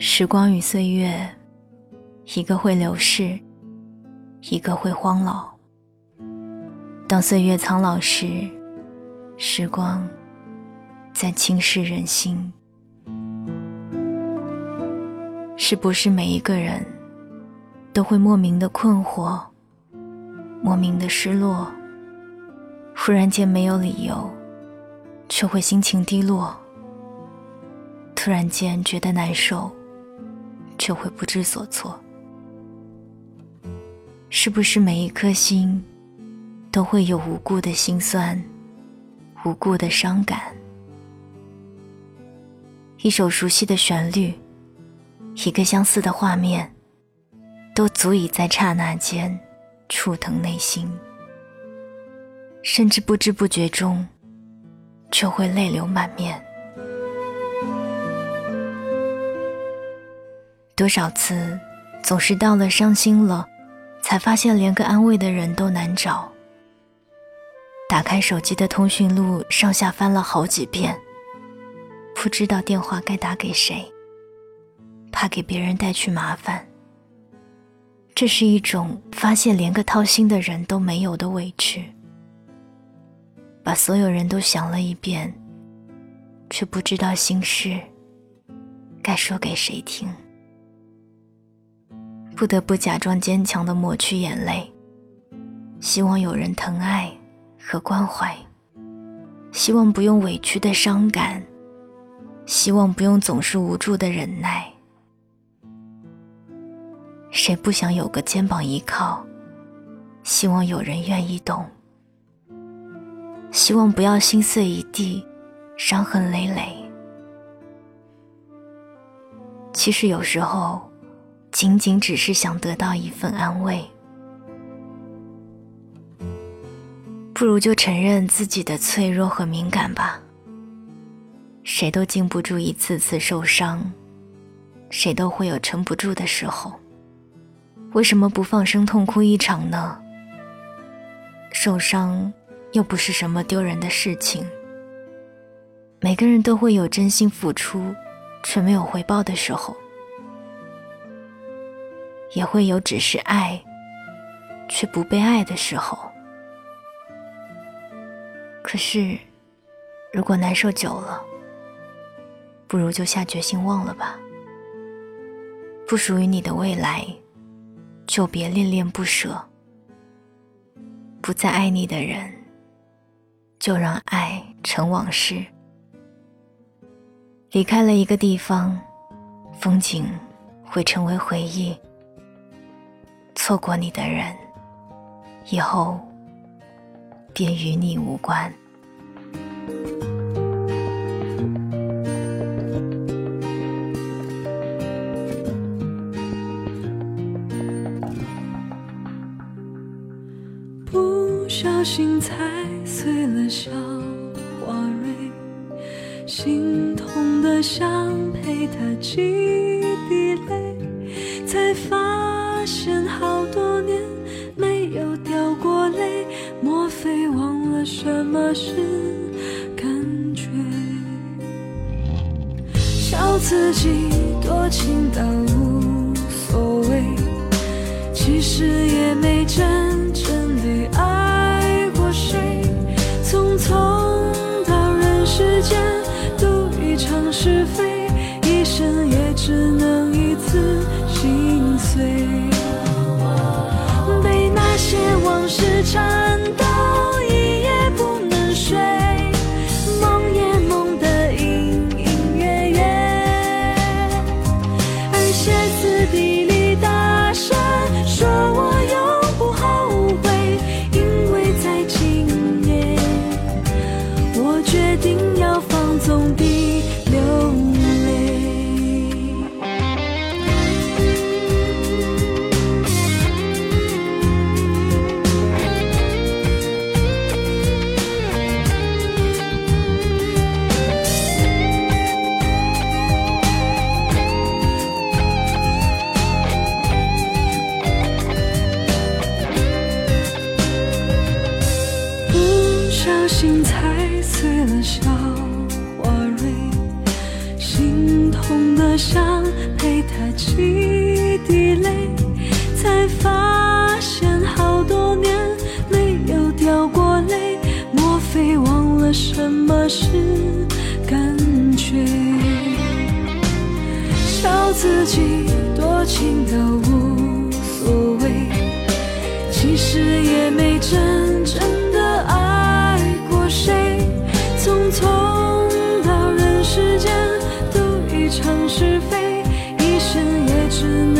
时光与岁月，一个会流逝，一个会荒老。当岁月苍老时，时光在侵蚀人心。是不是每一个人都会莫名的困惑，莫名的失落？忽然间没有理由，却会心情低落。突然间觉得难受，却会不知所措。是不是每一颗心都会有无故的心酸，无故的伤感？一首熟悉的旋律，一个相似的画面，都足以在刹那间触疼内心，甚至不知不觉中就会泪流满面。多少次，总是到了伤心了，才发现连个安慰的人都难找。打开手机的通讯录，上下翻了好几遍，不知道电话该打给谁，怕给别人带去麻烦。这是一种发现连个掏心的人都没有的委屈。把所有人都想了一遍，却不知道心事该说给谁听。不得不假装坚强的抹去眼泪，希望有人疼爱和关怀，希望不用委屈的伤感，希望不用总是无助的忍耐。谁不想有个肩膀依靠？希望有人愿意懂，希望不要心碎一地，伤痕累累。其实有时候。仅仅只是想得到一份安慰，不如就承认自己的脆弱和敏感吧。谁都经不住一次次受伤，谁都会有撑不住的时候。为什么不放声痛哭一场呢？受伤又不是什么丢人的事情。每个人都会有真心付出却没有回报的时候。也会有只是爱，却不被爱的时候。可是，如果难受久了，不如就下决心忘了吧。不属于你的未来，就别恋恋不舍。不再爱你的人，就让爱成往事。离开了一个地方，风景会成为回忆。错过你的人，以后便与你无关。不小心踩碎了小花蕊，心痛的想陪他几滴泪，才发。现好多年没有掉过泪，莫非忘了什么是感觉？笑自己多情到无所谓，其实也没真正想陪他几滴泪，才发现好多年没有掉过泪，莫非忘了什么是感觉？笑自己多情到无所谓，其实也没真正的爱过谁，匆匆场是非，一生也只能